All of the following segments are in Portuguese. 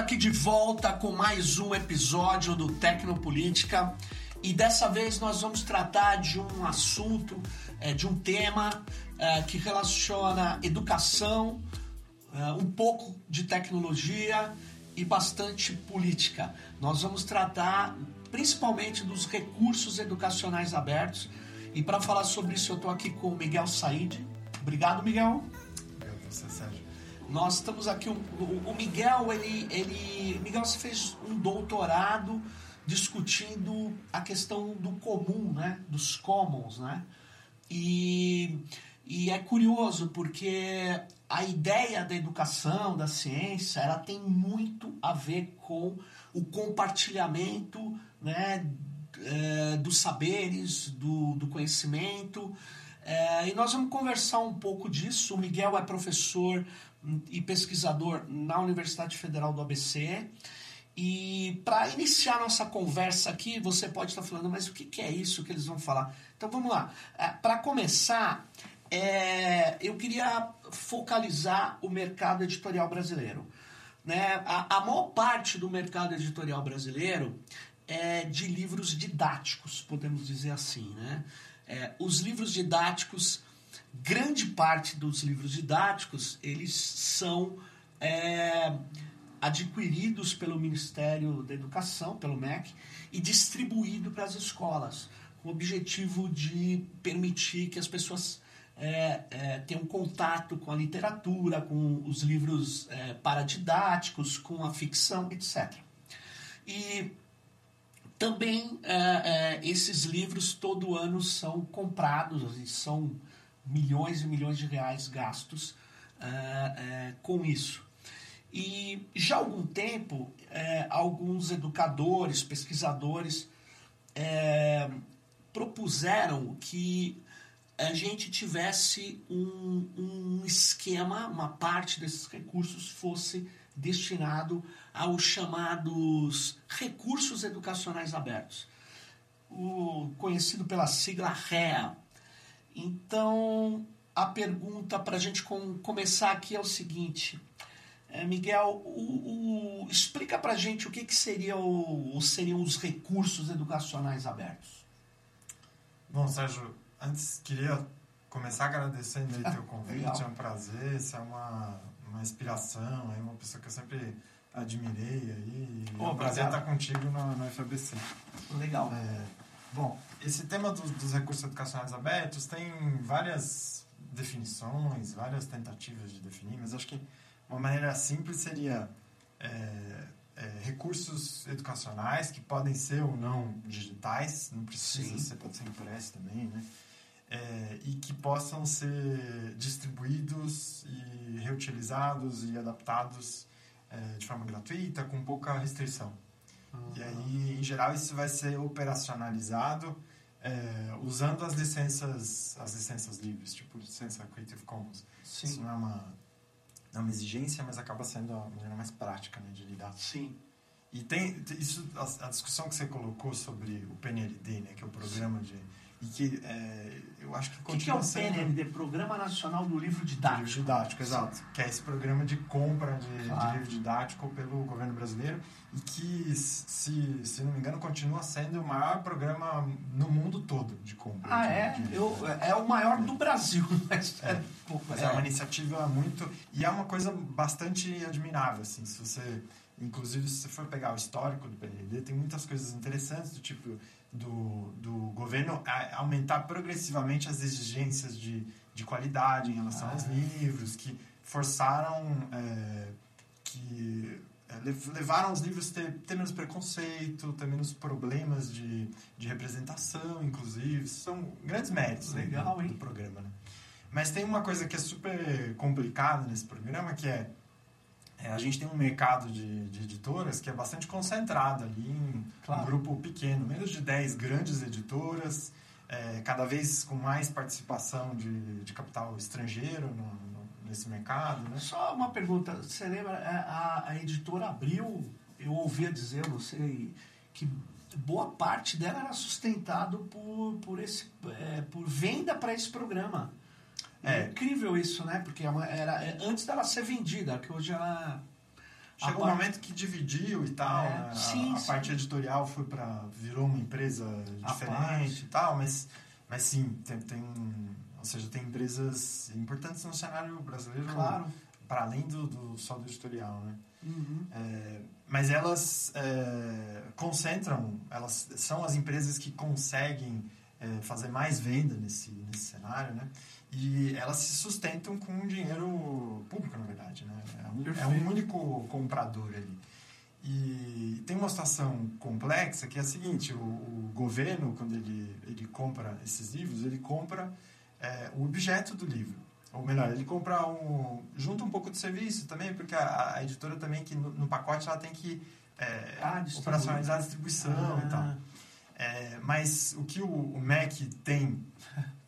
Aqui de volta com mais um episódio do Tecnopolítica e dessa vez nós vamos tratar de um assunto, é, de um tema é, que relaciona educação, é, um pouco de tecnologia e bastante política. Nós vamos tratar principalmente dos recursos educacionais abertos e para falar sobre isso eu estou aqui com o Miguel Said. Obrigado, Miguel. Obrigado você, Sérgio. Nós estamos aqui, o, o Miguel, ele, ele, Miguel você fez um doutorado discutindo a questão do comum, né, dos commons, né, e, e é curioso porque a ideia da educação, da ciência, ela tem muito a ver com o compartilhamento, né, é, dos saberes, do, do conhecimento, é, e nós vamos conversar um pouco disso. O Miguel é professor e pesquisador na Universidade Federal do ABC. E para iniciar nossa conversa aqui, você pode estar falando, mas o que, que é isso que eles vão falar? Então vamos lá. É, para começar, é, eu queria focalizar o mercado editorial brasileiro. Né? A, a maior parte do mercado editorial brasileiro é de livros didáticos, podemos dizer assim. Né? É, os livros didáticos grande parte dos livros didáticos eles são é, adquiridos pelo Ministério da Educação, pelo MEC, e distribuídos para as escolas, com o objetivo de permitir que as pessoas é, é, tenham contato com a literatura, com os livros é, paradidáticos, com a ficção, etc. E também é, é, esses livros todo ano são comprados e são milhões e milhões de reais gastos uh, uh, com isso. E já há algum tempo, uh, alguns educadores, pesquisadores propuseram que a gente tivesse um, um esquema, uma parte desses recursos fosse destinado aos chamados recursos educacionais abertos, o conhecido pela sigla REA, então, a pergunta para a gente com, começar aqui é o seguinte. É, Miguel, o, o, explica para a gente o que, que seria o, seriam os recursos educacionais abertos. Bom, Sérgio, antes queria começar agradecendo aí teu convite, é um prazer, você é uma, uma inspiração, é uma pessoa que eu sempre admirei aí. Oh, é um prazer estar contigo no, no FABC. Legal. É, Bom, esse tema dos, dos recursos educacionais abertos tem várias definições, várias tentativas de definir, mas acho que uma maneira simples seria é, é, recursos educacionais que podem ser ou não digitais, não precisa Sim. ser, pode ser impresso também, né? É, e que possam ser distribuídos e reutilizados e adaptados é, de forma gratuita, com pouca restrição. Uhum. E aí, em geral, isso vai ser operacionalizado é, usando as licenças, as licenças livres, tipo licença Creative Commons. Sim. Isso não é uma, não é uma exigência, mas acaba sendo a maneira mais prática né, de lidar. Sim. E tem isso, a, a, discussão que você colocou sobre o PNLD, né, que é o programa Sim. de e que é, eu acho que continua que, que é o. PNLD? Programa Nacional do Livro Didático. Livro Didático, exato. Que é esse programa de compra de, claro. de, livro didático pelo governo brasileiro e que, se, se não me engano, continua sendo o maior programa no mundo todo de compra. Ah, de, é? De eu, é o maior do Brasil. Mas é, é, é uma iniciativa muito... E é uma coisa bastante admirável, assim, se você... Inclusive, se você for pegar o histórico do PNLD, tem muitas coisas interessantes, do tipo do, do governo aumentar progressivamente as exigências de, de qualidade em relação ah. aos livros, que forçaram, é, que é, levaram os livros a ter, ter menos preconceito, ter menos problemas de, de representação, inclusive. São grandes méritos Legal, do, do programa. Né? Mas tem uma coisa que é super complicada nesse programa, que é, a gente tem um mercado de, de, editoras que é bastante concentrado ali em claro. um grupo pequeno, menos de 10 grandes editoras, é, cada vez com mais participação de, de capital estrangeiro no, no, nesse mercado. Né? Só uma pergunta, você lembra, é, a, a editora Abril, eu ouvia dizer, não sei, que boa parte dela era sustentado por, por, esse, é, por venda para esse programa. É. incrível isso, né? Porque é era, é, antes dela ser vendida, que hoje ela, Chegou a um momento que dividiu e tal, É, né? A- sim, a, sim. parte editorial foi para virou uma empresa A diferente parte. e tal, mas mas sim, tem, tem ou seja, tem empresas importantes no cenário brasileiro Claro. para além do, do só do editorial, né? Uhum. É, mas elas é, concentram, elas são as empresas que conseguem é, fazer mais venda nesse, nesse cenário, né? E elas se sustentam com dinheiro público, na verdade, né? É um, é um único comprador ali. E tem uma situação complexa que é a seguinte, o, o governo, quando ele, ele compra esses livros, ele compra é, o objeto do livro. Ou melhor, ele compra um... junta um pouco de serviço também, porque a, a editora também, que no, no pacote, ela tem que é, Ah, operacionalizar a distribuição e tal. Ah, É, mas o que o, o MEC tem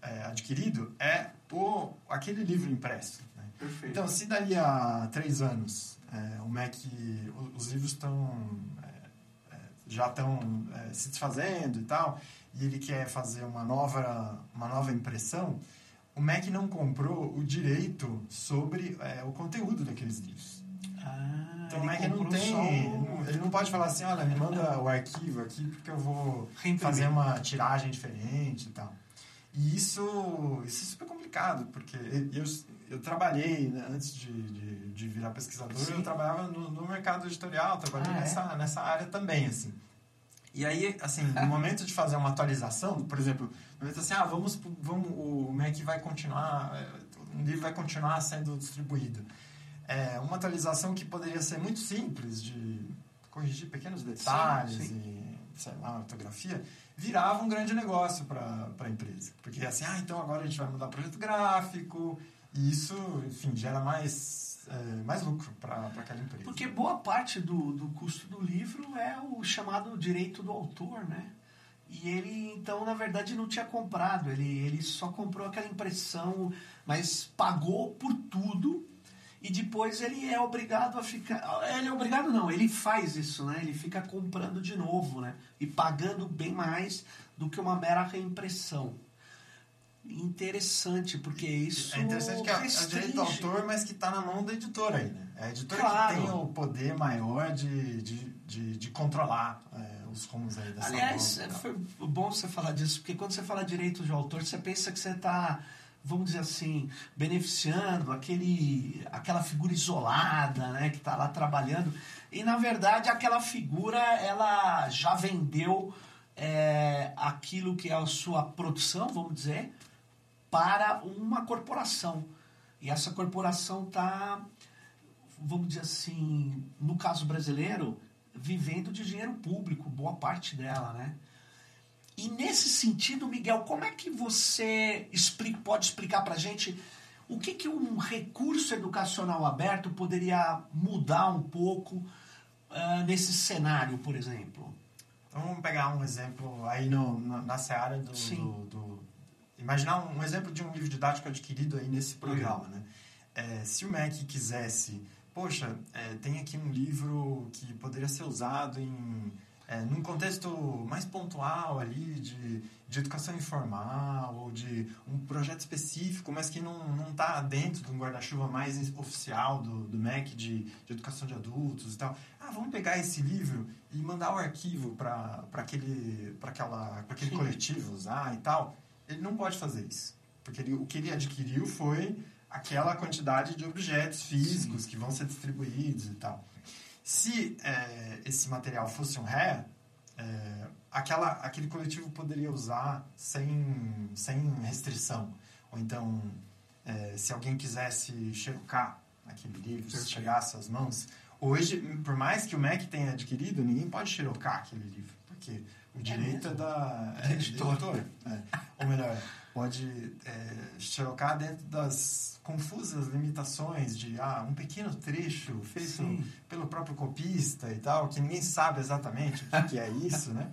é, adquirido é o, aquele livro impresso. Né? Perfeito. Então, se dali a três anos é, o MEC, o- os livros estão é, é, já estão é, se desfazendo e tal, e ele quer fazer uma nova, uma nova impressão, o MEC não comprou o direito sobre é, o conteúdo daqueles livros. Ah, Então o MEC não tem. o- Ele não pode falar assim, olha, me manda o arquivo aqui porque eu vou fazer uma tiragem diferente e tal. E isso, isso é super complicado, porque eu, eu trabalhei, né, antes de, de, de virar pesquisador, Sim. eu trabalhava no, no mercado editorial, trabalhei Ah, é? nessa, nessa área também, assim. E aí, assim, no momento de fazer uma atualização, por exemplo, no momento assim, ah, vamos, vamos o Mac vai continuar, é, o livro vai continuar sendo distribuído. É, uma atualização que poderia ser muito simples, de corrigir pequenos detalhes sim. e, sei lá, ortografia, virava um grande negócio para a empresa. Porque assim, ah, então agora a gente vai mudar projeto gráfico, e isso, enfim, gera mais, é, mais lucro para aquela empresa. Porque boa parte do, do custo do livro é o chamado direito do autor, né? E ele, então, na verdade, não tinha comprado. Ele, ele só comprou aquela impressão, mas pagou por tudo. E depois ele é obrigado a ficar. Ele é obrigado, não, ele faz isso, né? Ele fica comprando de novo, né? E pagando bem mais do que uma mera reimpressão. Interessante, porque isso. É interessante que é, é o direito do autor, mas que está na mão da editora aí, né? É a editora Claro. que tem o poder maior de, de, de, de controlar é, os rumos aí dessa Aliás, foi bom você falar disso, porque quando você fala direito de autor, você pensa que você está, vamos dizer assim, beneficiando aquele, aquela figura isolada, né, que está lá trabalhando. E, na verdade, aquela figura, ela já vendeu é, aquilo que é a sua produção, vamos dizer, para uma corporação. E essa corporação está, vamos dizer assim, no caso brasileiro, vivendo de dinheiro público, boa parte dela, né? E nesse sentido, Miguel, como é que você explica, pode explicar para gente o que, que um recurso educacional aberto poderia mudar um pouco ah, nesse cenário, por exemplo? Então vamos pegar um exemplo aí no, na, na seara do, do, do- Imaginar um exemplo de um livro didático adquirido aí nesse programa, né? É, se o MEC quisesse... Poxa, é, tem aqui um livro que poderia ser usado em... É, num contexto mais pontual ali de, de educação informal ou de um projeto específico, mas que não está dentro de um guarda-chuva mais oficial do, do MEC de, de educação de adultos e tal. Ah, vamos pegar esse livro e mandar o arquivo para aquele, pra aquela, pra aquele Sim. coletivo usar e tal. Ele não pode fazer isso. Porque ele- o que ele adquiriu foi aquela quantidade de objetos físicos que vão ser distribuídos e tal. Se é, esse material fosse um ré, é, aquela, aquele coletivo poderia usar sem, sem restrição. Ou então, é, se alguém quisesse xerocar aquele livro, se chegasse às mãos. Hoje, por mais que o MEC tenha adquirido, ninguém pode xerocar aquele livro, porque o direito é, da é, editora. é. Ou melhor, pode é, xerocar dentro das confusas limitações de ah, um pequeno trecho feito Sim. pelo próprio copista e tal, que ninguém sabe exatamente o que, é isso, né?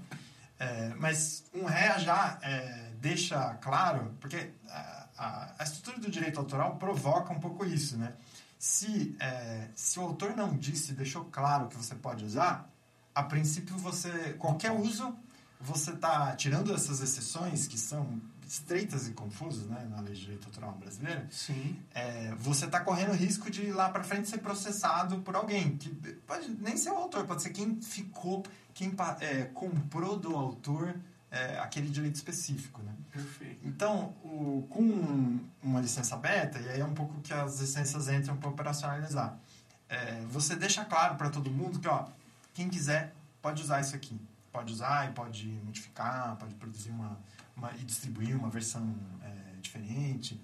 É, mas um ré já é, deixa claro, porque a, a, a estrutura do direito autoral provoca um pouco isso, né? Se, é, se o autor não disse, deixou claro que você pode usar, a princípio você qualquer uso você está tirando essas exceções que são estreitas e confusas, né, na lei de direito autoral brasileira, Sim. é, você está correndo risco de lá para frente ser processado por alguém que pode nem ser o autor, pode ser quem ficou, quem é, comprou do autor é, aquele direito específico, né? Perfeito. Então, o, com uma licença aberta, e aí é um pouco que as licenças entram para operacionalizar, é, você deixa claro para todo mundo que, ó, quem quiser pode usar isso aqui. Pode usar e pode modificar, pode produzir uma, uma e distribuir uma versão é, diferente.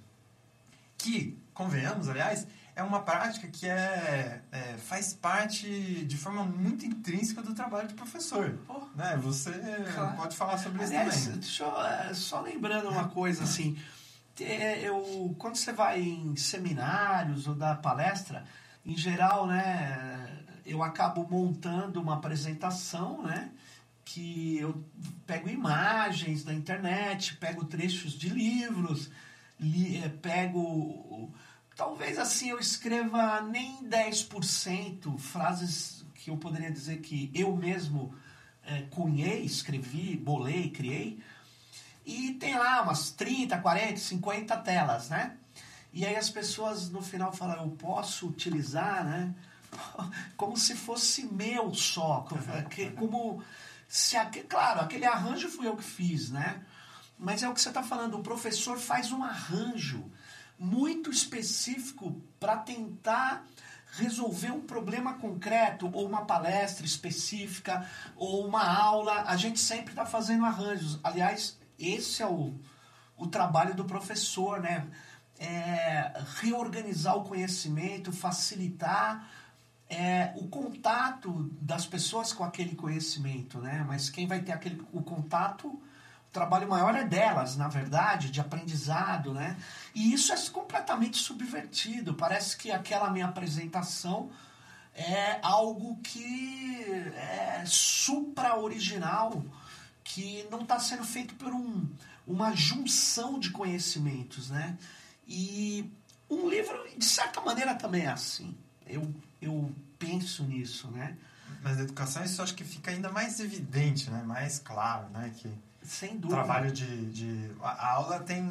Que, convenhamos, aliás, é uma prática que é, é, faz parte de forma muito intrínseca do trabalho de professor. Oh, né? Você claro. pode falar sobre aliás, isso também. Eu, é, só lembrando uma coisa, assim, é, eu, quando você vai em seminários ou dá palestra, em geral, né, eu acabo montando uma apresentação, né, que eu pego imagens da internet, pego trechos de livros, li, é, pego. Talvez assim eu escreva nem 10% frases que eu poderia dizer que eu mesmo é, cunhei, escrevi, bolei, criei. E tem lá umas 30, 40, 50 telas, né? E aí as pessoas no final falam, eu posso utilizar, né? Como se fosse meu só. Como se, claro, aquele arranjo fui eu que fiz, né? Mas é o que você está falando, o professor faz um arranjo muito específico para tentar resolver um problema concreto, ou uma palestra específica, ou uma aula. A gente sempre está fazendo arranjos. Aliás, esse é o, o trabalho do professor, né? É reorganizar o conhecimento, facilitar é, o contato das pessoas com aquele conhecimento, né? Mas quem vai ter aquele, o contato, o trabalho maior é delas, na verdade, de aprendizado, né? E isso é completamente subvertido. Parece que aquela minha apresentação é algo que é supra-original, que não está sendo feito por um, uma junção de conhecimentos, né? E um livro, de certa maneira, também é assim. Eu eu penso nisso, né? Mas na educação isso acho que fica ainda mais evidente, né? Mais claro, né? Que Sem dúvida. trabalho de, de a aula tem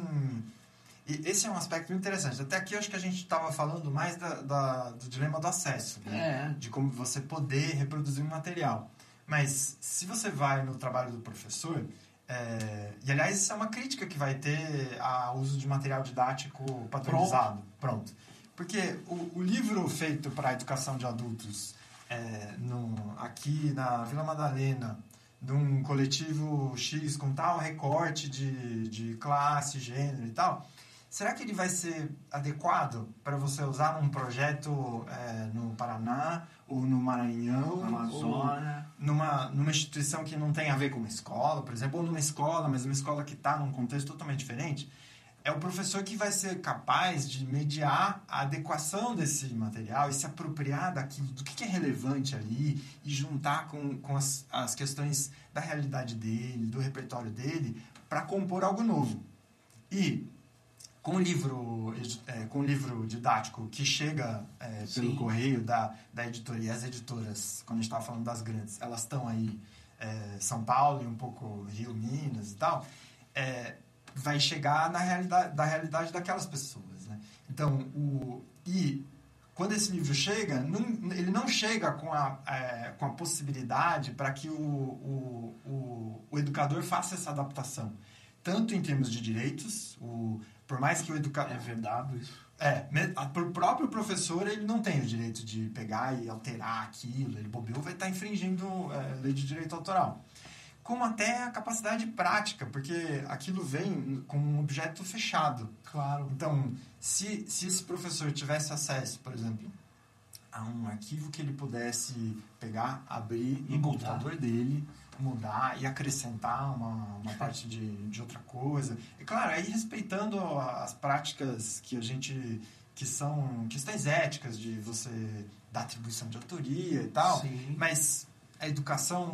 e esse é um aspecto muito interessante. Até aqui eu acho que a gente estava falando mais da, da, do dilema do acesso, né? É. de como você poder reproduzir um material. Mas se você vai no trabalho do professor, é, e aliás isso é uma crítica que vai ter ao uso de material didático padronizado. Pronto. Pronto. Porque o, o livro feito para a educação de adultos é, no, aqui na Vila Madalena, de um coletivo X com tal recorte de, de classe, gênero e tal, será que ele vai ser adequado para você usar num projeto é, no Paraná ou no Maranhão, Amazônia, numa, numa instituição que não tem a ver com uma escola, por exemplo, ou numa escola, mas uma escola que está num contexto totalmente diferente? É o professor que vai ser capaz de mediar a adequação desse material e se apropriar daquilo, do que é relevante ali e juntar com, com as, as questões da realidade dele, do repertório dele, para compor algo novo. E com o livro, é, com o livro didático que chega é, pelo correio da, da editoria, as editoras, quando a gente estava falando das grandes, elas estão aí, é, São Paulo e um pouco Rio, Minas e tal, é, vai chegar na realidade, da realidade daquelas pessoas. Né? Então, o, e quando esse livro chega, não, ele não chega com a, é, com a possibilidade para que o, o, o, o, educador faça essa adaptação. Tanto em termos de direitos, o, por mais que o educador... É verdade isso. É, o próprio professor ele não tem o direito de pegar e alterar aquilo, ele bobeou, vai estar infringindo é, lei de direito autoral como até a capacidade prática, porque aquilo vem com um objeto fechado. Claro. Então, se, se esse professor tivesse acesso, por exemplo, a um arquivo que ele pudesse pegar, abrir e no mudar. computador dele, mudar e acrescentar uma, uma parte de, de outra coisa. E claro, aí respeitando as práticas que a gente que são questões éticas de você dar atribuição de autoria e tal, Sim. mas a educação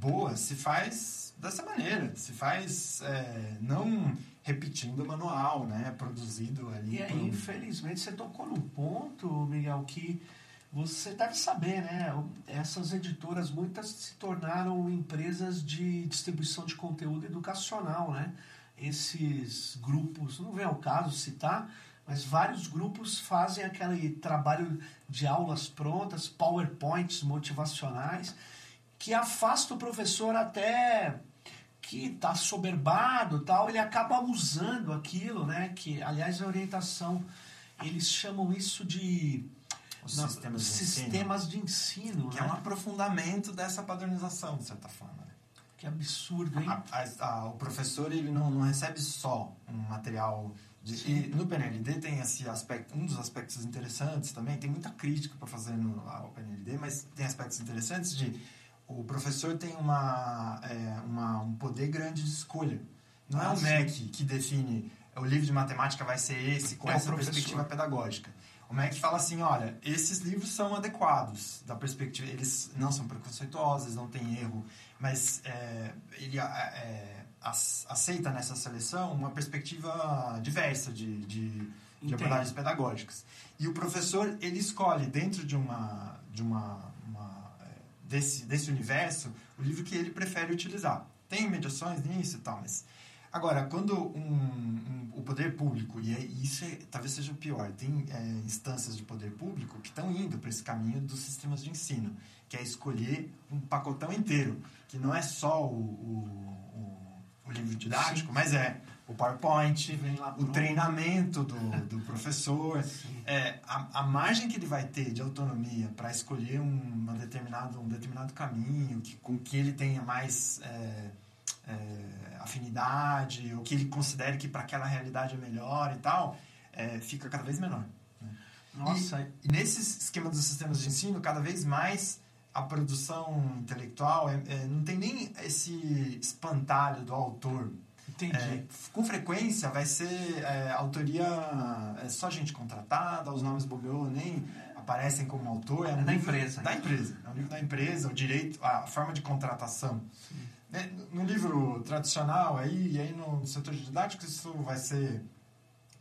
boa se faz dessa maneira, se faz é, não repetindo o manual, né, produzido ali. E aí, infelizmente, você tocou num ponto, Miguel, que você deve saber, né? Essas editoras, muitas se tornaram empresas de distribuição de conteúdo educacional, né? esses grupos, não vem ao caso citar, mas vários grupos fazem aquele trabalho de aulas prontas, PowerPoints motivacionais, que afasta o professor até que está soberbado tal, ele acaba usando aquilo, né? Que, aliás, a orientação, eles chamam isso de na, sistemas, de, sistemas ensino, de ensino. Que né? é um aprofundamento dessa padronização, de certa forma. Né? Que absurdo, hein? A, a, a, o professor ele não, não recebe só um material. De, e no PNLD tem esse aspecto, um dos aspectos interessantes também, tem muita crítica para fazer no ao PNLD, mas tem aspectos interessantes de o professor tem uma, é, uma, um poder grande de escolha. Não é ah, é o MEC que define o livro de matemática vai ser esse, com é essa perspectiva pedagógica. O MEC fala assim, olha, esses livros são adequados da perspectiva, eles não são preconceituosos, não tem erro, mas é, ele é, aceita nessa seleção uma perspectiva diversa de, de, de abordagens pedagógicas. E o professor, ele escolhe dentro de uma, de uma desse, desse universo o livro que ele prefere utilizar. Tem mediações nisso e tal, mas. Agora, quando um, um, o poder público, e é, isso é, talvez seja o pior, tem é, instâncias de poder público que estão indo para esse caminho dos sistemas de ensino, que é escolher um pacotão inteiro, que não é só o, o, o, o livro didático, Sim. mas é o PowerPoint, o treinamento do, do professor, é, a, a, margem que ele vai ter de autonomia para escolher um, uma determinado, um determinado caminho que, com que ele tenha mais é, é, afinidade, ou que ele considere que para aquela realidade é melhor e tal, é, fica cada vez menor. Né? Nossa. E, e nesse esquema dos sistemas de ensino, cada vez mais a produção intelectual é, é, não tem nem esse espantalho do autor. É, com frequência vai ser é, autoria é só gente contratada, os nomes bobeou nem aparecem como autor. É, um da empresa. Da empresa. É um livro da empresa, o direito, a forma de contratação. Né, no livro tradicional, aí, e aí no setor didático, isso vai ser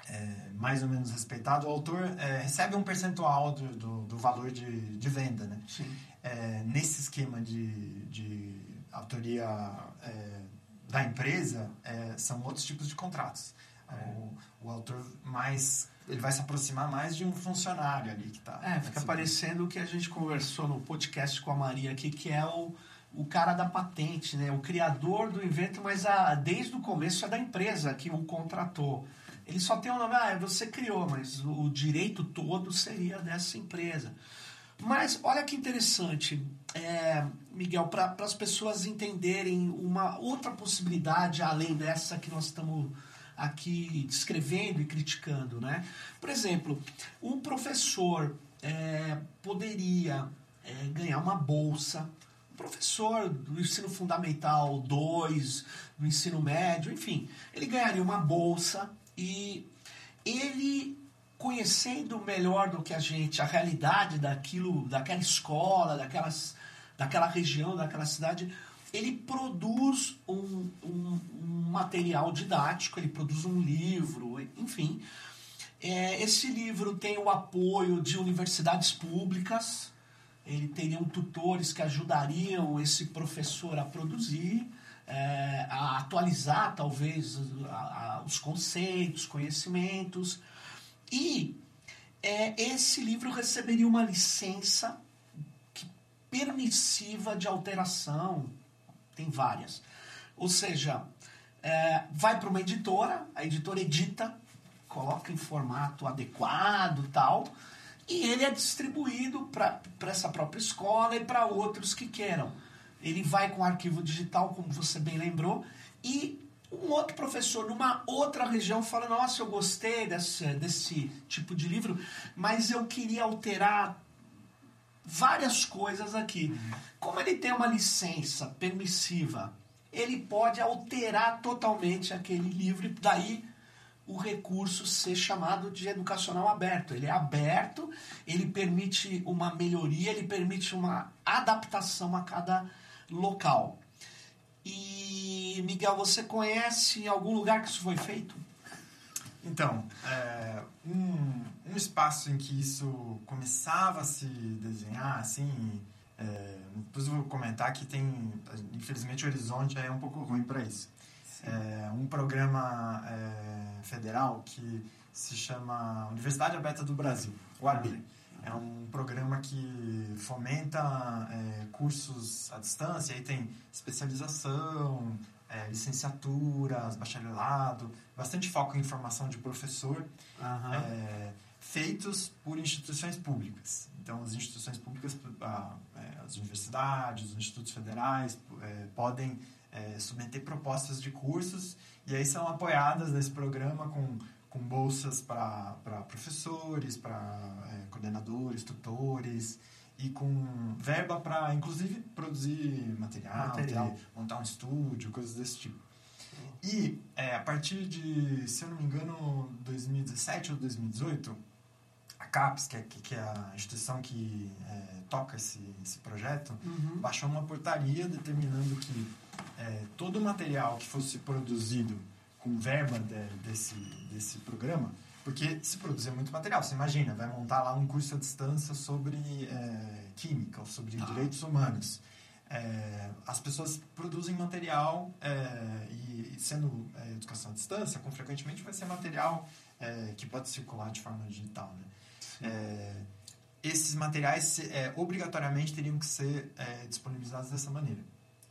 é, mais ou menos respeitado. O autor é, recebe um percentual do, do, do, valor de, de venda. Né? É, nesse esquema de, de autoria é, da empresa é, são outros tipos de contratos. É. O, o, autor mais ele vai se aproximar mais de um funcionário ali que está. É, fica parecendo o que a gente conversou no podcast com a Maria aqui, que é o, o cara da patente, né? O criador do invento, mas a, desde o começo é da empresa que o contratou. Ele só tem o um nome, ah, você criou, mas o, o direito todo seria dessa empresa. Mas olha que interessante, é, Miguel, para as pessoas entenderem uma outra possibilidade além dessa que nós estamos aqui descrevendo e criticando, né? Por exemplo, um professor é, poderia é, ganhar uma bolsa, um professor do ensino fundamental 2, do ensino médio, enfim, ele ganharia uma bolsa e ele conhecendo melhor do que a gente a realidade daquilo, daquela escola, daquelas, daquela região, daquela cidade, ele produz um, um, um material didático, ele produz um livro, enfim. É, esse livro tem o apoio de universidades públicas, ele teriam tutores que ajudariam esse professor a produzir, é, a atualizar talvez a, a, os conceitos, conhecimentos. E é, esse livro receberia uma licença permissiva de alteração, tem várias. Ou seja, é, vai para uma editora, a editora edita, coloca em formato adequado tal, e ele é distribuído para essa própria escola e para outros que queiram. Ele vai com arquivo digital, como você bem lembrou, e um outro professor numa outra região fala: Nossa, eu gostei desse, desse tipo de livro, mas eu queria alterar várias coisas aqui. Uhum. Como ele tem uma licença permissiva, ele pode alterar totalmente aquele livro, e daí o recurso ser chamado de educacional aberto. Ele é aberto, ele permite uma melhoria, ele permite uma adaptação a cada local. E, Miguel, você conhece algum lugar que isso foi feito? Então, é, um, um espaço em que isso começava a se desenhar, assim, é, depois eu vou comentar que tem, infelizmente o horizonte é um pouco ruim para isso. É, um programa é, federal que se chama Universidade Aberta do Brasil, o AB. É um programa que fomenta é, cursos à distância, aí tem especialização, é, licenciaturas, bacharelado, bastante foco em formação de professor, Aham. é, feitos por instituições públicas. Então, as instituições públicas, é, as universidades, os institutos federais é, podem é, submeter propostas de cursos e aí são apoiadas nesse programa com, com bolsas para professores, para coordenadores, tutores e com verba para, inclusive, produzir material, Material. ter- montar um estúdio, coisas desse tipo. E é, a partir de, se eu não me engano, 2017 ou 2018, a CAPES, que é, que é a instituição que é, toca esse, esse projeto, Uhum. baixou uma portaria determinando que é, todo o material que fosse produzido com verba de- desse, desse programa, porque se produzir muito material, você imagina, vai montar lá um curso à distância sobre é, química ou sobre Tá. direitos humanos. É, as pessoas produzem material é, e, sendo é, educação à distância, com frequentemente vai ser material é, que pode circular de forma digital. Né? É, esses materiais obrigatoriamente teriam que ser disponibilizados dessa maneira,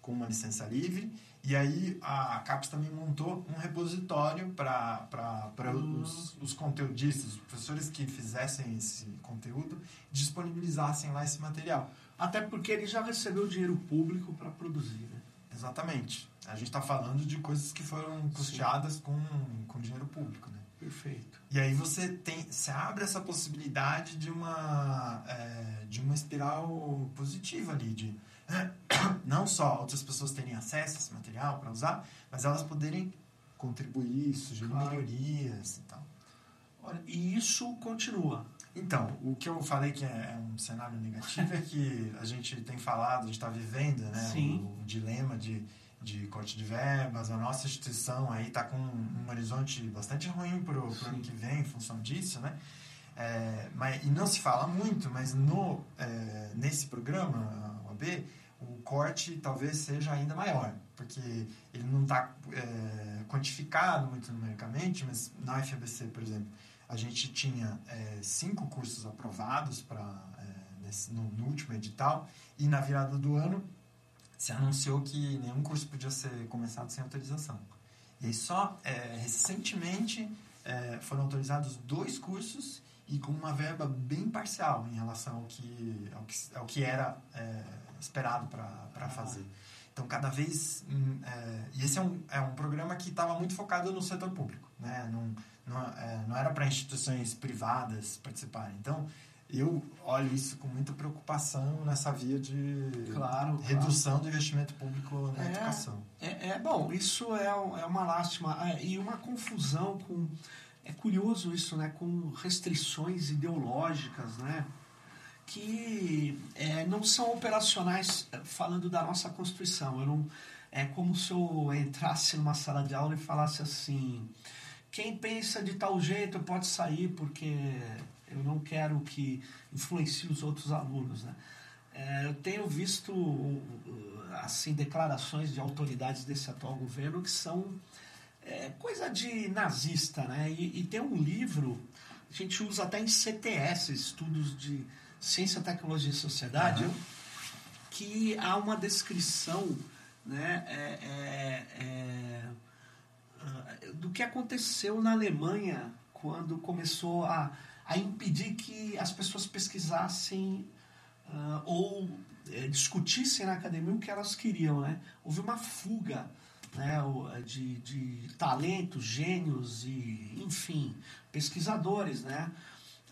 com uma licença livre. E aí a CAPES também montou um repositório para Uhum. os, os conteudistas, os professores que fizessem esse conteúdo, disponibilizassem lá esse material. Até porque ele já recebeu dinheiro público para produzir, né? Exatamente. A gente está falando de coisas que foram custeadas com, com dinheiro público, né? Perfeito. E aí você tem, você abre essa possibilidade de uma, é, de uma espiral positiva ali, de não só outras pessoas terem acesso a esse material para usar, mas elas poderem contribuir, sugerir Claro. melhorias e tal. Olha, e isso continua. Então, o que eu falei que é um cenário negativo é que a gente tem falado, a gente está vivendo né, o, o dilema de, de corte de verbas, a nossa instituição aí está com um horizonte bastante ruim para o ano que vem em função disso, né? É, mas, e não se fala muito, mas no, é, nesse programa, o corte talvez seja ainda maior, porque ele não está quantificado muito numericamente, mas na UFABC, por exemplo, a gente tinha é, cinco cursos aprovados pra, é, no, no último edital e na virada do ano se anunciou que nenhum curso podia ser começado sem autorização. E aí só é, recentemente é, foram autorizados dois cursos e com uma verba bem parcial em relação ao que, ao que, ao que era é, esperado para fazer. Então, cada vez... hum, é, e esse é um, é um programa que estava muito focado no setor público. Né? Não, não, é, não era para instituições privadas participarem. Então, eu olho isso com muita preocupação nessa via de Claro, redução do investimento público na É. educação. É, é, bom, isso é, é uma lástima Ah, e uma confusão com. É curioso isso, né? Com restrições ideológicas, né? Que é, não são operacionais eh, falando da nossa Constituição. Eu não, é como se eu entrasse numa sala de aula e falasse assim: quem pensa de tal jeito pode sair porque eu não quero que influencie os outros alunos, né? É, eu tenho visto assim declarações de autoridades desse atual governo que são é, coisa de nazista, né? E, e tem um livro a gente usa até em CTS, estudos de ciência, tecnologia e sociedade, Aham. que há uma descrição, né? é, é, é, do que aconteceu na Alemanha quando começou a, a impedir que as pessoas pesquisassem ah, ou eh, discutissem na academia o que elas queriam, né? Houve uma fuga né, de, de talentos, gênios e, enfim, pesquisadores, né?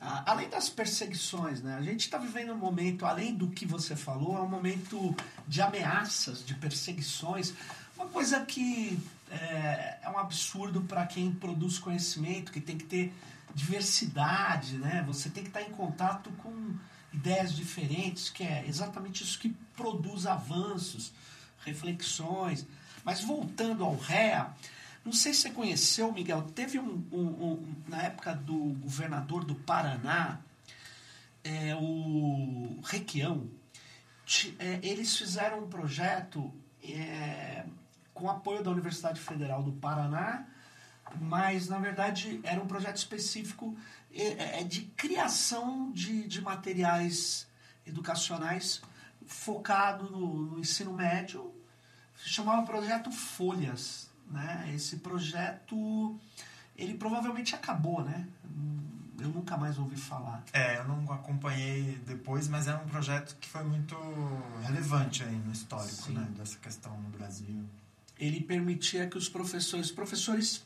Ah, Além das perseguições, né? A gente está vivendo um momento, além do que você falou, é um momento de ameaças, de perseguições, uma coisa que é, é um absurdo para quem produz conhecimento, que tem que ter diversidade, né? Você tem que estar em contato com ideias diferentes, que é exatamente isso que produz avanços, reflexões. Mas voltando ao REA, não sei se você conheceu, Miguel, teve um, um- um- na época do governador do Paraná, é, o Requião, é, eles fizeram um projeto é, com apoio da Universidade Federal do Paraná, mas na verdade era um projeto específico é, é, de criação de, de materiais educacionais focado no, no ensino médio, se chamava Projeto Folhas. Né? Esse projeto, ele provavelmente acabou, né? Eu nunca mais ouvi falar. É, eu não acompanhei depois, mas era um projeto que foi muito relevante aí no histórico, né? Dessa questão no Brasil. Ele permitia que os professores, professores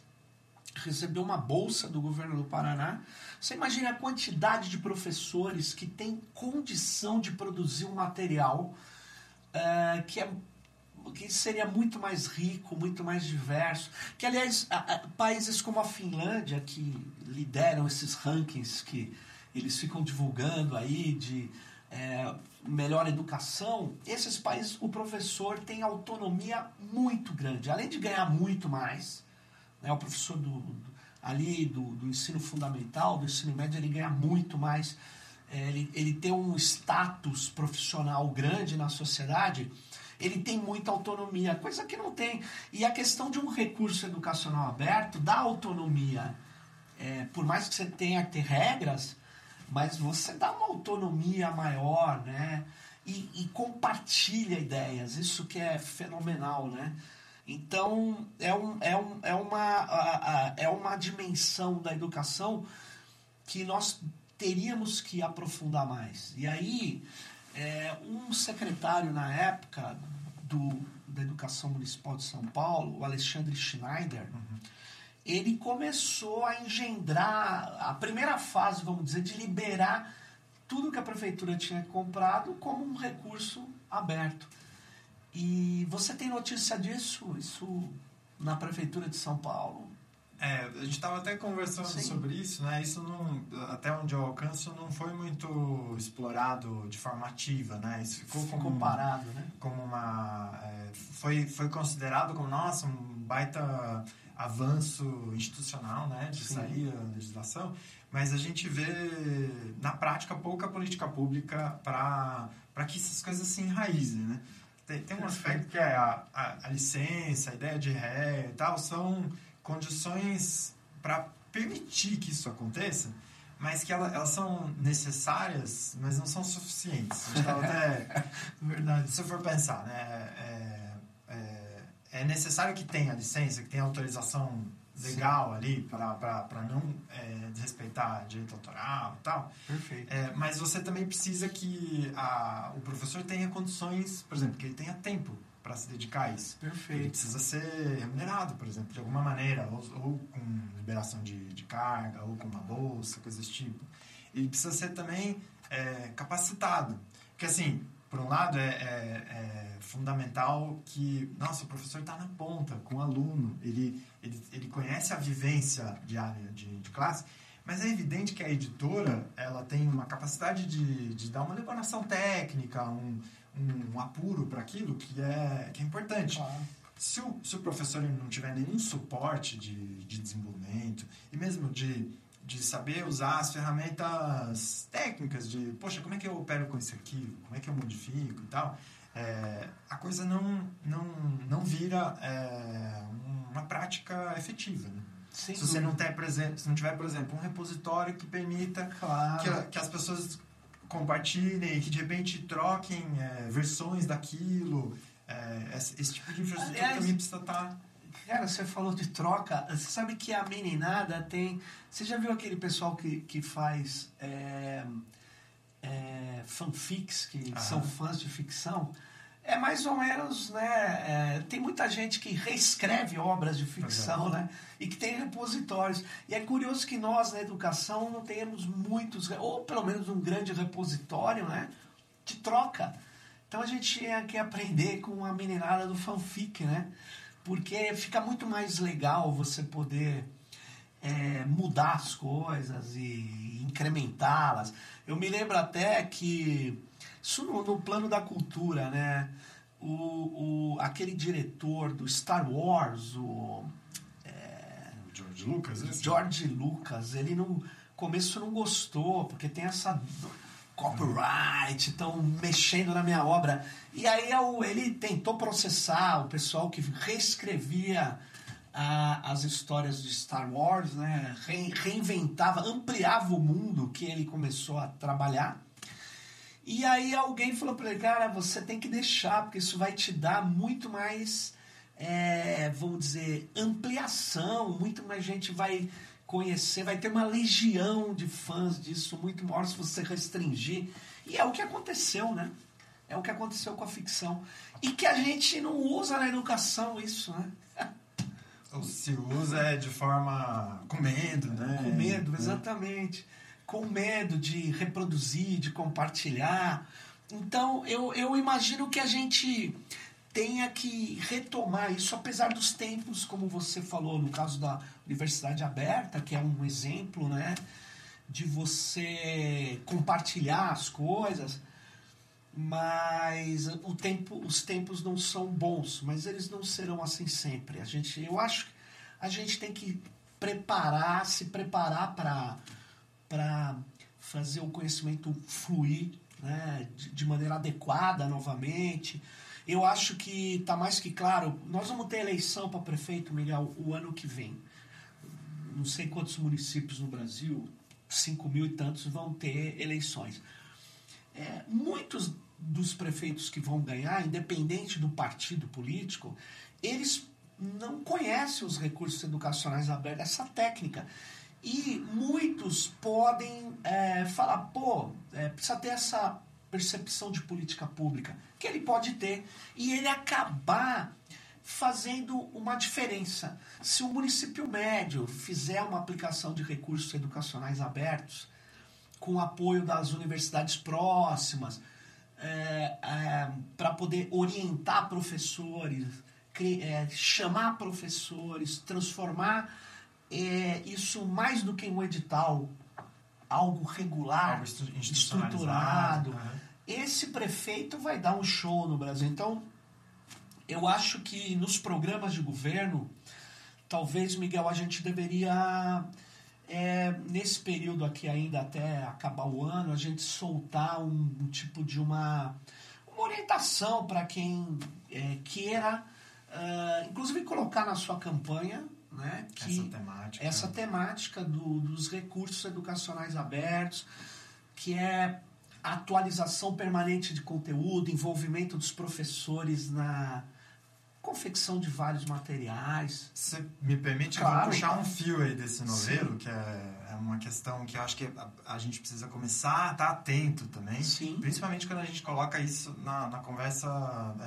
recebeu uma bolsa do governo do Paraná. Você imagina a quantidade de professores que têm condição de produzir um material uh, que, é, que seria muito mais rico, muito mais diverso. Que, aliás, a, a, países como a Finlândia, que lideram esses rankings que eles ficam divulgando aí de é, melhor educação, esses países, o professor tem autonomia muito grande. Além de ganhar muito mais, né? O professor do, do ali do, do, ensino fundamental, do ensino médio, ele ganha muito mais. É, ele, ele tem um status profissional grande na sociedade, ele tem muita autonomia, coisa que não tem. E a questão de um recurso educacional aberto dá autonomia. É, por mais que você tenha que ter regras, mas você dá uma autonomia maior, né? E, e compartilha ideias, isso que é fenomenal, né? Então, é, um, é, um, é, uma, é uma dimensão da educação que nós teríamos que aprofundar mais. E aí, é, um secretário na época do, da Educação Municipal de São Paulo, o Alexandre Schneider, uhum. ele começou a engendrar a primeira fase, vamos dizer, de liberar tudo que a prefeitura tinha comprado como um recurso aberto. E você tem notícia disso? Isso na prefeitura de São Paulo? É, a gente estava até conversando Sim. sobre isso, né? Isso não, até onde eu alcanço não foi muito explorado de forma ativa, né? Isso ficou, ficou como parado, né? Como uma é, foi foi considerado como nossa um baita avanço institucional, né? De Sim. sair a legislação, mas a gente vê na prática pouca política pública para para que essas coisas se enraizem, né? Tem, tem um aspecto que é a, a, a licença, a ideia de ré e tal, são condições para permitir que isso aconteça, mas que ela, elas são necessárias, mas não são suficientes. Então, até, Verdade. Se for pensar, né, é, é, é necessário que tenha licença, que tenha autorização legal Sim. ali para não é, desrespeitar direito autoral e tal. Perfeito. É, mas você também precisa que a, o professor tenha condições, por exemplo, que ele tenha tempo para se dedicar a isso. Perfeito. Ele precisa ser remunerado, por exemplo, de alguma maneira, ou, ou com liberação de, de, carga, ou com uma bolsa, coisas desse tipo. Ele precisa ser também é, capacitado. Porque, assim, por um lado, é, é, é fundamental que, nossa, o professor está na ponta com o aluno, ele, ele, ele conhece a vivência diária de, de classe, mas é evidente que a editora ela tem uma capacidade de, de dar uma elaboração técnica, um, um, um apuro para aquilo que é, que é importante. Claro. Se o, se o professor não tiver nenhum suporte de, de desenvolvimento, e mesmo de de saber usar as ferramentas técnicas de, poxa, como é que eu opero com esse arquivo? Como é que eu modifico e tal? É, a coisa não, não, não vira é, uma prática efetiva. Né? Se você não, ter, se não tiver, por exemplo, um repositório que permita claro. que, que as pessoas compartilhem, que de repente troquem é, versões daquilo, é, esse, esse, tipo de infraestrutura Aliás, também precisa estar tá Cara, você falou de troca. Você sabe que a meninada tem. Você já viu aquele pessoal que, que faz é, é, fanfics, que Aham. são fãs de ficção? É mais ou menos, né? É, tem muita gente que reescreve obras de ficção, né? E que tem repositórios. E é curioso que nós, na educação, não tenhamos muitos, ou pelo menos um grande repositório, né? De troca. Então a gente tinha que aprender com a meninada do fanfic, né? porque fica muito mais legal você poder é, mudar as coisas e incrementá-las. Eu me lembro até que isso no, no plano da cultura, né? O, o, aquele diretor do Star Wars, o é, George Lucas, esse? George Lucas, ele no começo não gostou porque tem essa copyright, estão mexendo na minha obra. E aí ele tentou processar o pessoal que reescrevia a, as histórias de Star Wars, né? Re, reinventava, ampliava o mundo que ele começou a trabalhar. E aí alguém falou para ele, cara, você tem que deixar, porque isso vai te dar muito mais, é, vamos dizer, ampliação, muito mais gente vai conhecer, vai ter uma legião de fãs disso muito maior se você restringir. E é o que aconteceu, né? É o que aconteceu com a ficção. E que a gente não usa na educação isso, né? Ou se usa de forma com medo, né? Com medo, exatamente. Com medo de reproduzir, de compartilhar. Então, eu, eu imagino que a gente tenha que retomar isso, apesar dos tempos, como você falou, no caso da Universidade Aberta, que é um exemplo, né? De você compartilhar as coisas, mas o tempo, os tempos não são bons, mas eles não serão assim sempre. A gente, eu acho que a gente tem que preparar, se preparar para para fazer o conhecimento fluir né, de, maneira adequada novamente. Eu acho que está mais que claro. Nós vamos ter eleição para prefeito, Miguel, o ano que vem. Não sei quantos municípios no Brasil, 5 mil e tantos, vão ter eleições. É, muitos dos prefeitos que vão ganhar, independente do partido político, eles não conhecem os recursos educacionais abertos, essa técnica. E muitos podem é, falar, pô, é, precisa ter essa percepção de política pública, que ele pode ter, e ele acabar fazendo uma diferença. Se o município médio fizer uma aplicação de recursos educacionais abertos, com apoio das universidades próximas, é, é, para poder orientar professores, é, chamar professores, transformar é, isso mais do que um edital, algo regular, algo estruturado. Esse prefeito vai dar um show no Brasil. Então, eu acho que nos programas de governo, talvez, Miguel, a gente deveria é, nesse período aqui ainda até acabar o ano, a gente soltar um, um tipo de uma, uma orientação para quem é, queira, uh, inclusive colocar na sua campanha né, que essa temática, essa temática do, dos recursos educacionais abertos, que é atualização permanente de conteúdo, envolvimento dos professores na, confecção de vários materiais. Você me permite claro, puxar um fio aí desse novelo, Sim. que é, é, uma questão que eu acho que a, a, gente precisa começar a estar atento também. Sim. Principalmente quando a gente coloca isso na, na conversa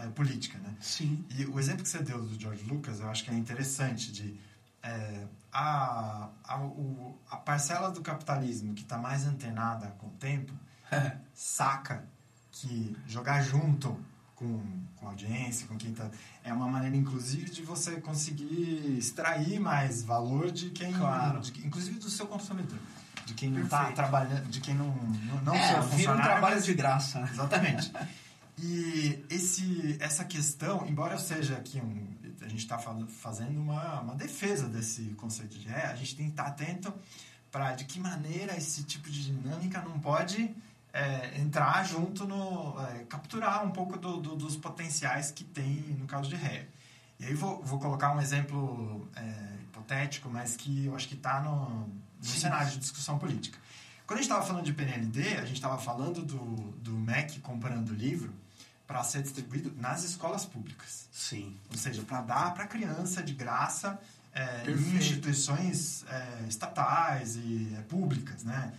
é, política, né? Sim. E o exemplo que você deu do George Lucas, eu acho que é interessante de... É, a, a, o, a parcela do capitalismo que está mais antenada com o tempo saca que jogar junto com, com audiência, com quem está. É uma maneira, inclusive, de você conseguir extrair mais valor de quem. Claro. De, inclusive do seu consumidor. De quem não está trabalhando. De quem não. Não, não é, vira um trabalho de graça. Exatamente. E esse, essa questão, embora eu seja aqui um. A gente está fazendo uma, uma defesa desse conceito de ré, a gente tem que estar atento para de que maneira esse tipo de dinâmica não pode é, entrar junto no. É, capturar um pouco do, do, dos potenciais que tem no caso de ré. E aí vou, vou colocar um exemplo é, hipotético, mas que eu acho que está no, no cenário de discussão política. Quando a gente estava falando de PNLD, a gente estava falando do, do MEC comprando livro para ser distribuído nas escolas públicas. Sim. Ou seja, para dar para criança de graça é, em instituições é, estatais e é, públicas, né?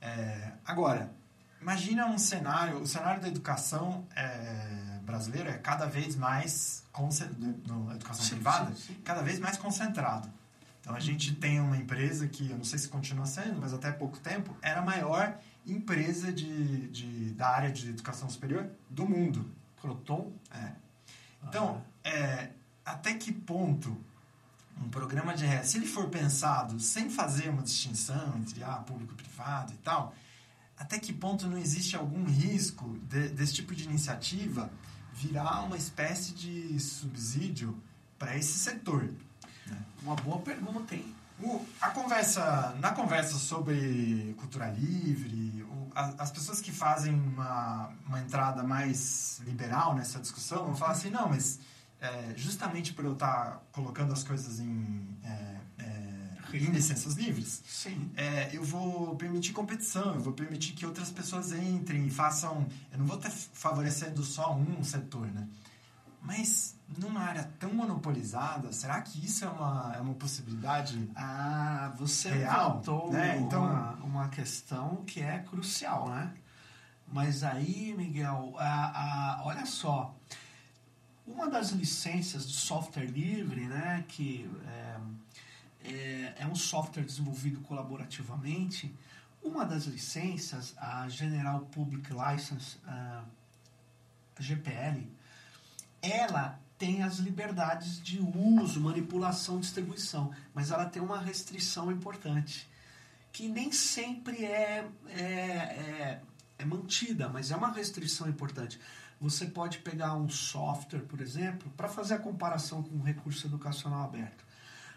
É, agora, Imagina um cenário, o cenário da educação é, brasileira é cada vez mais, na educação sim, privada, sim, sim. cada vez mais concentrado. Então a gente tem uma empresa que, eu não sei se continua sendo, mas até pouco tempo, era maior empresa de, de, da área de educação superior do mundo. Croton? É. Então, ah. é, até que ponto um programa de se ele for pensado sem fazer uma distinção entre ah, público e privado e tal, até que ponto não existe algum risco de, desse tipo de iniciativa virar uma espécie de subsídio para esse setor? Né? Uma boa pergunta, hein? O, a conversa, na conversa sobre cultura livre, o, a, as pessoas que fazem uma, uma entrada mais liberal nessa discussão vão falar assim, não, mas é, justamente por eu estar colocando as coisas em, é, é, em licenças livres, Sim. é, eu vou permitir competição, eu vou permitir que outras pessoas entrem e façam. Eu não vou estar favorecendo só um setor, né? Mas numa área tão monopolizada, será que isso é uma, é uma possibilidade? Ah, você Real, levantou né? Então- uma, uma questão que é crucial, né? Mas aí, Miguel, a, a- olha só, uma das licenças de software livre, né, que é, é, é um software desenvolvido colaborativamente, uma das licenças, a General Public License, ah, GPL, ela tem as liberdades de uso, manipulação, distribuição, mas ela tem uma restrição importante, que nem sempre é, é, é, é mantida, mas é uma restrição importante. Você pode pegar um software, por exemplo, para fazer a comparação com um recurso educacional aberto.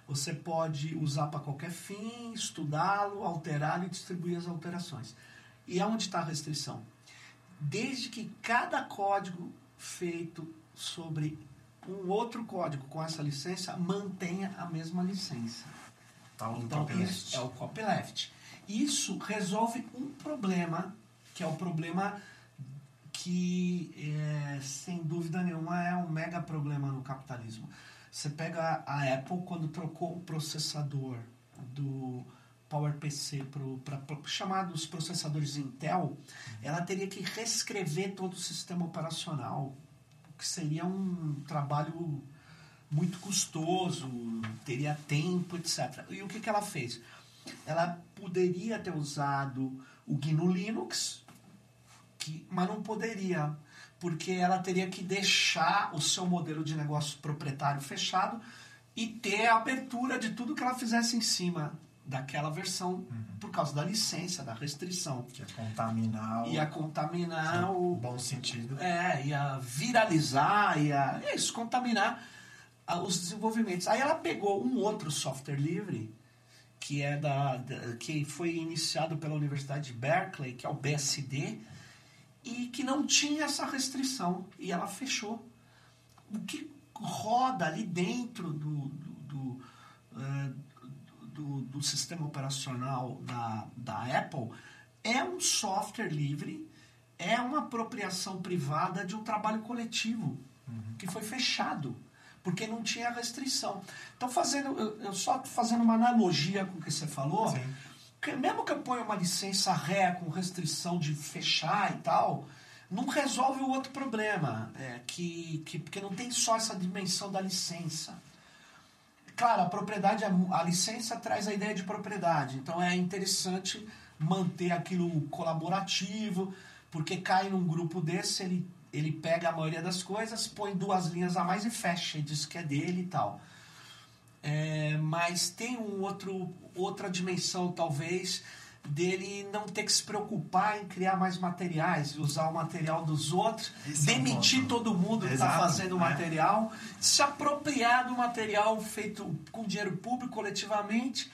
Você pode usar para qualquer fim, estudá-lo, alterá-lo e distribuir as alterações. E aonde está a restrição? Desde que cada código feito sobre um outro código com essa licença mantenha a mesma licença. Tal do Então, isso é o copyleft. Isso resolve um problema, que é o problema que, é, sem dúvida nenhuma, é um mega problema no capitalismo. Você pega a Apple, quando trocou o processador do PowerPC para chamados processadores Intel, ela teria que reescrever todo o sistema operacional, que seria um trabalho muito custoso, teria tempo, etc. E o que, que ela fez? Ela poderia ter usado o GNU Linux, que, mas não poderia, porque ela teria que deixar o seu modelo de negócio proprietário fechado e ter a abertura de tudo que ela fizesse em cima daquela versão, por causa da licença, da restrição. Que é contaminar o, Ia contaminar o, bom sentido. é, ia viralizar, ia é isso, contaminar ah, os desenvolvimentos. Aí ela pegou um outro software livre, que é da, da- que foi iniciado pela Universidade de Berkeley, que é o BSD, e que não tinha essa restrição. E ela fechou. O que roda ali dentro do, do, do, eh, do- do sistema operacional da, da Apple é um software livre, é uma apropriação privada de um trabalho coletivo que foi fechado porque não tinha restrição. Então fazendo, eu, eu só fazendo uma analogia com o que você falou, que mesmo que eu ponha uma licença ré com restrição de fechar e tal, não resolve o outro problema, é, que, que porque não tem só essa dimensão da licença. Claro, a propriedade, a, licença traz a ideia de propriedade, então é interessante manter aquilo colaborativo, porque cai num grupo desse, ele, ele pega a maioria das coisas, põe duas linhas a mais e fecha, e diz que é dele e tal. É, mas tem um outro, outra dimensão, talvez, dele não ter que se preocupar em criar mais materiais, usar o material dos outros, Esse é demitir ponto. todo mundo que está fazendo o é. material, se apropriar do material feito com dinheiro público coletivamente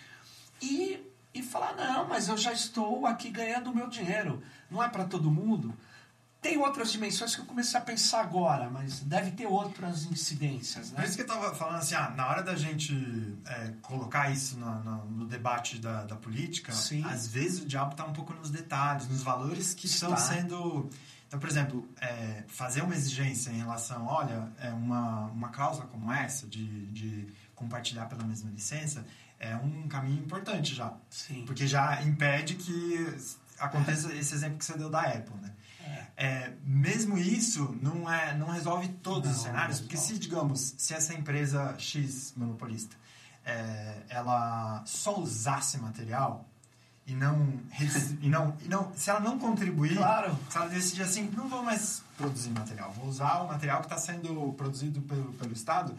e, e falar: não, mas eu já estou aqui ganhando o meu dinheiro, não é para todo mundo. Tem outras dimensões que eu comecei a pensar agora, mas deve ter outras incidências, Por né? isso que eu tava falando assim, ah, na hora da gente é, colocar isso na- na- no debate da, da política, Sim. às vezes o diabo tá um pouco nos detalhes, nos valores que estão Está. sendo... Então, por exemplo, é, fazer uma exigência em relação, olha, é uma, uma cláusula como essa, de, de compartilhar pela mesma licença, é um caminho importante já. Sim. Porque já impede que aconteça esse exemplo que você deu da Apple, né? É, mesmo isso não, é, não resolve todos os Não, cenários, não porque se, digamos, se essa empresa X monopolista é, ela só usasse material e não, e não, e não se ela não contribuir, Claro. se ela decidir assim, não vou mais produzir material, vou usar o material que está sendo produzido pelo, pelo Estado,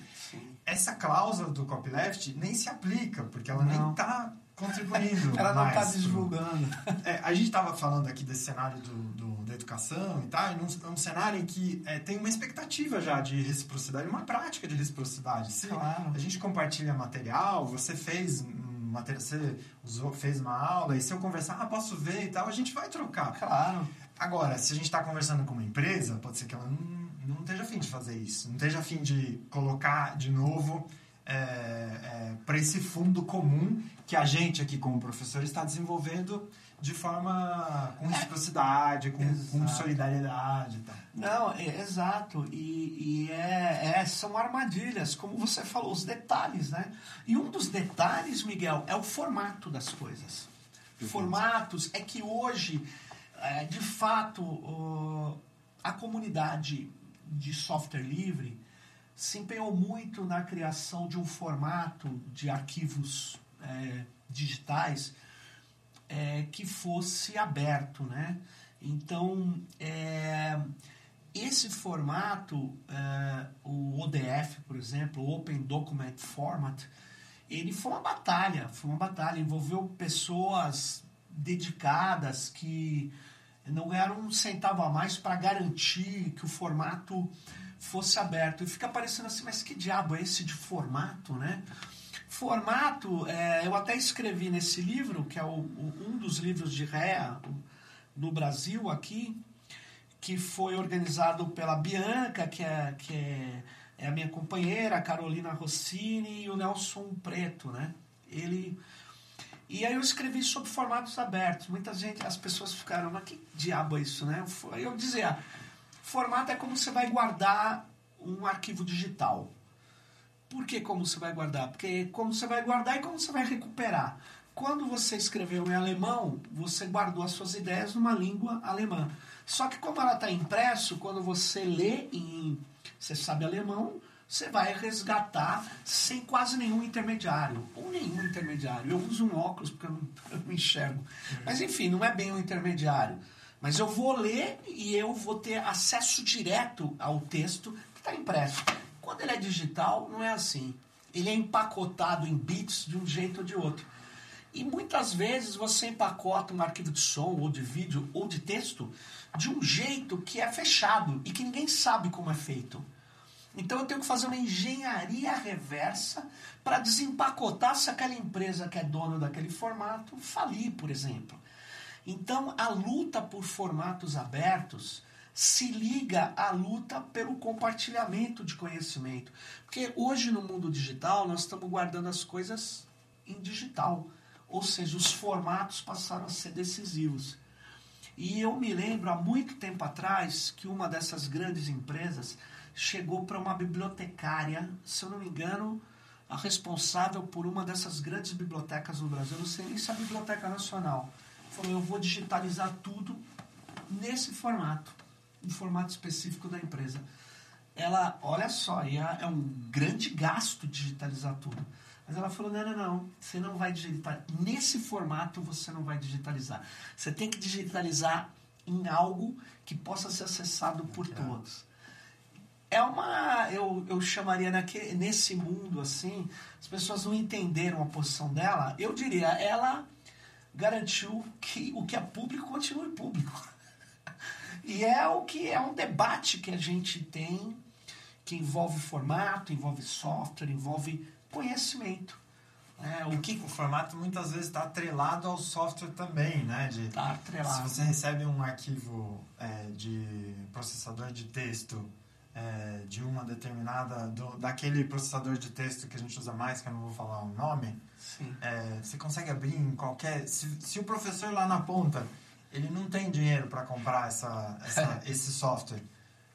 essa cláusula do copyleft nem se aplica, porque ela nem Não. está contribuindo Ela não está divulgando. é, a gente estava falando aqui desse cenário do, do- da educação e tal, num, um cenário em que é, tem uma expectativa já de reciprocidade, uma prática de reciprocidade. Se Claro. a gente compartilha material, você fez matéria, você usou, fez uma aula e se eu conversar, ah, posso ver e tal, a gente vai trocar. Claro. Agora, se a gente está conversando com uma empresa, pode ser que ela não, não esteja afim de fazer isso, não esteja afim de colocar de novo é, é, para esse fundo comum que a gente aqui como professor está desenvolvendo de forma com reciprocidade, com, com solidariedade tal. Não, é, exato. E, e é, é, são armadilhas, como você falou, os detalhes, né? E um dos detalhes, Miguel, é o formato das coisas. Formatos é que hoje, é, de fato, a comunidade de software livre se empenhou muito na criação de um formato de arquivos é, digitais é, que fosse aberto, né? Então, é, esse formato, é, o ODF, por exemplo, Open Document Format, ele foi uma batalha, foi uma batalha, envolveu pessoas dedicadas que não ganharam um centavo a mais para garantir que o formato fosse aberto. E fica parecendo assim, mas que diabo é esse de formato, né? Formato, é, eu até escrevi nesse livro, que é o, o, um dos livros de REA no Brasil aqui, que foi organizado pela Bianca, que é, que é, é a minha companheira, a Carolina Rossini e o Nelson Preto, né? Ele... E aí eu escrevi sobre formatos abertos. Muita gente, as pessoas ficaram, mas que diabo é isso, né? Eu dizia, formato é como você vai guardar um arquivo digital. Por que como você vai guardar? Porque como você vai guardar e como você vai recuperar. Quando você escreveu em alemão, você guardou as suas ideias numa língua alemã. Só que como ela está impresso, quando você lê em, você sabe alemão, você vai resgatar sem quase nenhum intermediário, ou nenhum intermediário. Eu uso um óculos porque eu não, eu não enxergo. Mas enfim, não é bem um intermediário. Mas eu vou ler e eu vou ter acesso direto ao texto que está impresso. Quando ele é digital, não é assim. Ele é empacotado em bits de um jeito ou de outro. E muitas vezes você empacota um arquivo de som, ou de vídeo, ou de texto de um jeito que é fechado e que ninguém sabe como é feito. Então eu tenho que fazer uma engenharia reversa para desempacotar se aquela empresa que é dona daquele formato falir, por exemplo. Então a luta por formatos abertos se liga à luta pelo compartilhamento de conhecimento. Porque hoje no mundo digital nós estamos guardando as coisas em digital, ou seja, os formatos passaram a ser decisivos. E eu me lembro há muito tempo atrás que uma dessas grandes empresas chegou para uma bibliotecária, se eu não me engano, a responsável por uma dessas grandes bibliotecas no Brasil, não sei nem se é a Biblioteca Nacional. Falou: eu vou digitalizar tudo nesse formato um formato específico da empresa. Ela, olha só, é um grande gasto digitalizar tudo. Mas ela falou: não, não, não, você não vai digitalizar. Nesse formato você não vai digitalizar. Você tem que digitalizar em algo que possa ser acessado por todos. É uma. Eu, eu chamaria naquele, nesse mundo assim, as pessoas não entenderam a posição dela. Eu diria, ela garantiu que o que é público continue público. E é o que é um debate que a gente tem, que envolve formato, envolve software, envolve conhecimento. É, o que o formato muitas vezes está atrelado ao software também, né? Está atrelado. Se você recebe um arquivo é, de processador de texto é, de uma determinada do, daquele processador de texto que a gente usa mais, que eu não vou falar o nome, é, você consegue abrir em qualquer. Se, se o professor lá na ponta ele não tem dinheiro para comprar essa, essa esse software.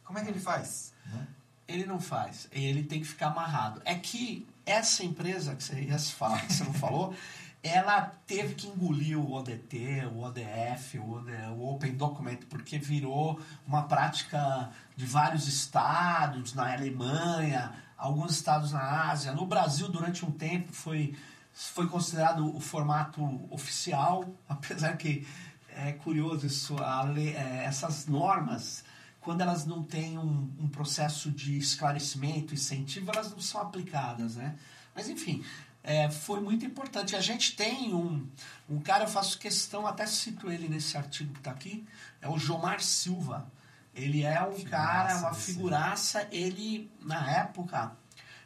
Como é que ele faz? Né? Ele não faz. Ele tem que ficar amarrado. É que essa empresa que você ia falar, que você não falou, ela teve que engolir o ODT, o ODF, o, Open Document, porque virou uma prática de vários estados, na Alemanha, alguns estados na Ásia. No Brasil, durante um tempo, foi, foi considerado o formato oficial, apesar que é curioso isso, lei, é, essas normas, quando elas não têm um, um, processo de esclarecimento, incentivo, elas não são aplicadas, né? Mas enfim, é, foi muito importante. A gente tem um, um cara, eu faço questão, até cito ele nesse artigo que está aqui, é o Jomar Silva. Ele é um figuraça, cara, uma figuraça, ele, na época,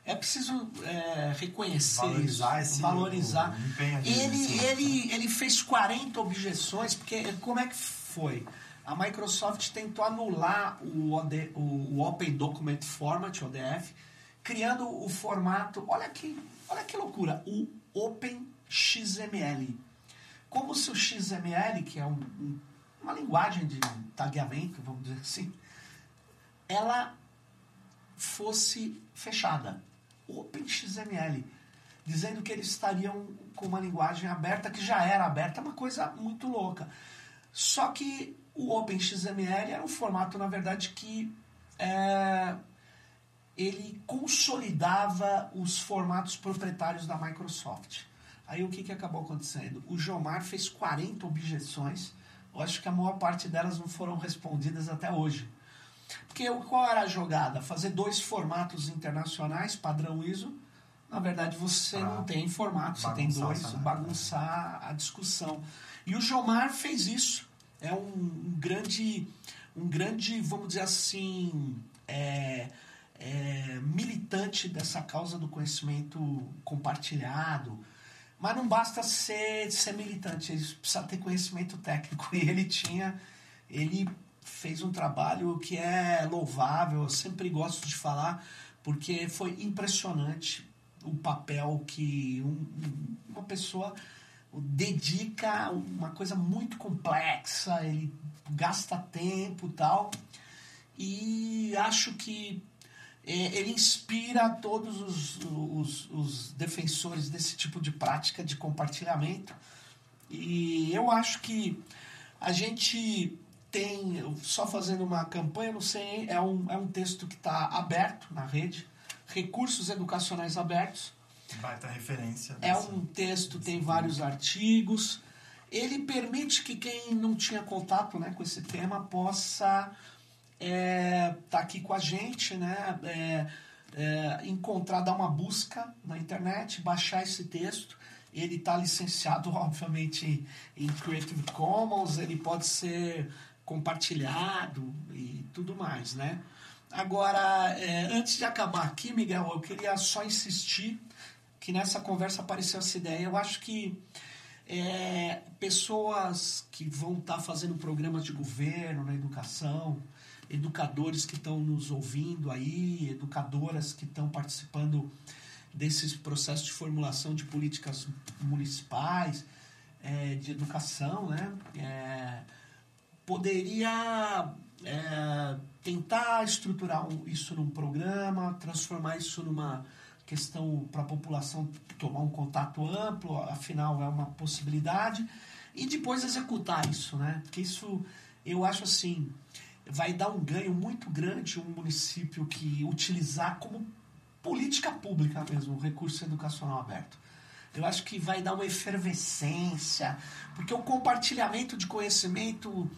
é preciso é, reconhecer valorizar isso, esse valorizar. Ele, ele, ele fez 40 objeções, porque como é que foi? A Microsoft tentou anular o, OD o Open Document Format, ODF, criando o formato, olha que, olha que loucura, o OpenXML. Como se o XML, que é um- um- uma linguagem de tagueamento, vamos dizer assim, ela fosse fechada. OpenXML. Dizendo que eles estariam com uma linguagem aberta, que já era aberta, uma coisa muito louca. Só que o OpenXML era um formato, na verdade, que é, ele consolidava os formatos proprietários da Microsoft. Aí o que, que acabou acontecendo? O Jomar fez 40 objeções, eu acho que a maior parte delas não foram respondidas até hoje. Porque qual era a jogada? Fazer dois formatos internacionais, padrão ISO. Na verdade, você Pra não tem formato, você tem dois, bagunçar a discussão. E o Jomar fez isso. É um, um grande, um grande, vamos dizer assim, é, é, militante dessa causa do conhecimento compartilhado. Mas não basta ser, ser militante, ele precisa ter conhecimento técnico. E ele tinha, ele fez um trabalho que é louvável, eu sempre gosto de falar, porque foi impressionante o papel que um- um- uma pessoa dedica uma coisa muito complexa, ele gasta tempo tal. E acho que ele inspira todos os, os, os defensores desse tipo de prática de compartilhamento. E eu acho que a gente tem, só fazendo uma campanha, não sei, é um, é um texto que está aberto na rede, recursos educacionais abertos. Baita referência. É dessa- um texto, tem vários artigos. Ele permite que quem não tinha contato né, com esse tema possa estar aqui com a gente, né, é, é, encontrar, dar uma busca na internet, baixar esse texto. Ele está licenciado, obviamente, em Creative Commons, ele pode ser compartilhado e tudo mais, né? Agora, é, antes de acabar aqui, Miguel, eu queria só insistir que nessa conversa apareceu essa ideia. Eu acho que é, pessoas que vão estar fazendo programas de governo na educação, educadores que estão nos ouvindo aí, educadoras que estão participando desses processos de formulação de políticas municipais, é, de educação, né? É, poderia é, tentar estruturar isso num programa, transformar isso numa questão para a população tomar um contato amplo, afinal é uma possibilidade, e depois executar isso, né? Porque isso, eu acho assim, vai dar um ganho muito grande um município que utilizar como política pública mesmo o recurso educacional aberto. Eu acho que vai dar uma efervescência, porque o compartilhamento de conhecimento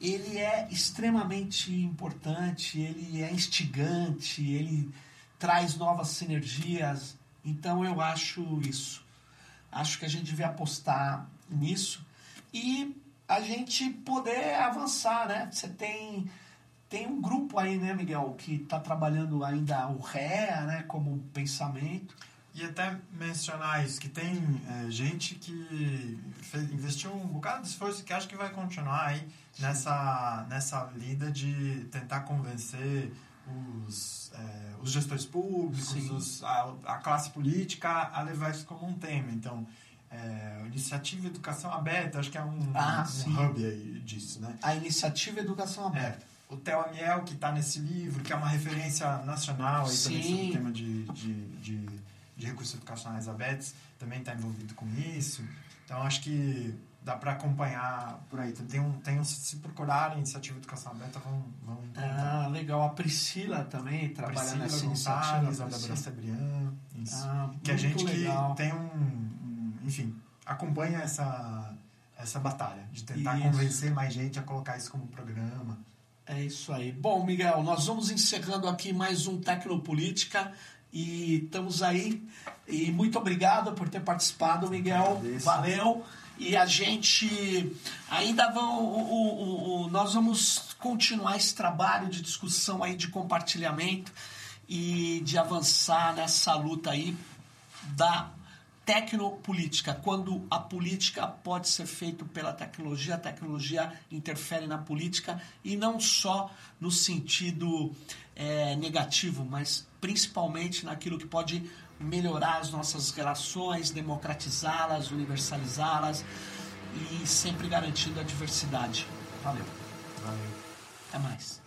ele é extremamente importante, ele é instigante, ele traz novas sinergias. Então eu acho isso. Acho que a gente devia apostar nisso e a gente poder avançar, né? Você tem tem um grupo aí, né, Miguel, que está trabalhando ainda o REA, né, como pensamento. E até mencionar isso, que tem é, gente que fez- investiu um bocado de esforço que acho que vai continuar aí nessa, nessa lida de tentar convencer os, é, os gestores públicos, os- a, a classe política a levar isso como um tema. Então, é, iniciativa Educação Aberta, acho que é um, Ah, um hub aí disso, né? A iniciativa Educação Aberta. É, o Theo Amiel, que está nesse livro, que é uma referência nacional aí também Sim. sobre o tema de, de, de, de recursos educacionais abertos, também está envolvido com isso. Então, acho que dá para acompanhar por aí. Tem um, tem um, se procurarem iniciativa Educação Aberta, vão, vão encontrar. Ah, legal. A Priscila também trabalha Priscila nessa Gonçalves, iniciativa. a Débora Priscila. Sebrian, isso. Ah, que a gente legal. que tem um- enfim, acompanha essa, essa batalha de tentar Isso. convencer mais gente a colocar isso como programa. É isso aí. Bom, Miguel, nós vamos encerrando aqui mais um Tecnopolítica e estamos aí. E muito obrigado por ter participado, Miguel. agradeço. Valeu. E a gente ainda vão. o- o- o- o- nós vamos continuar esse trabalho de discussão aí de compartilhamento. e de avançar nessa luta aí da tecnopolítica, quando a política pode ser feita pela tecnologia, a tecnologia interfere na política e não só no sentido é, negativo, mas principalmente naquilo que pode melhorar as nossas relações, democratizá-las, universalizá-las e sempre garantindo a diversidade. Valeu. Valeu. Até mais.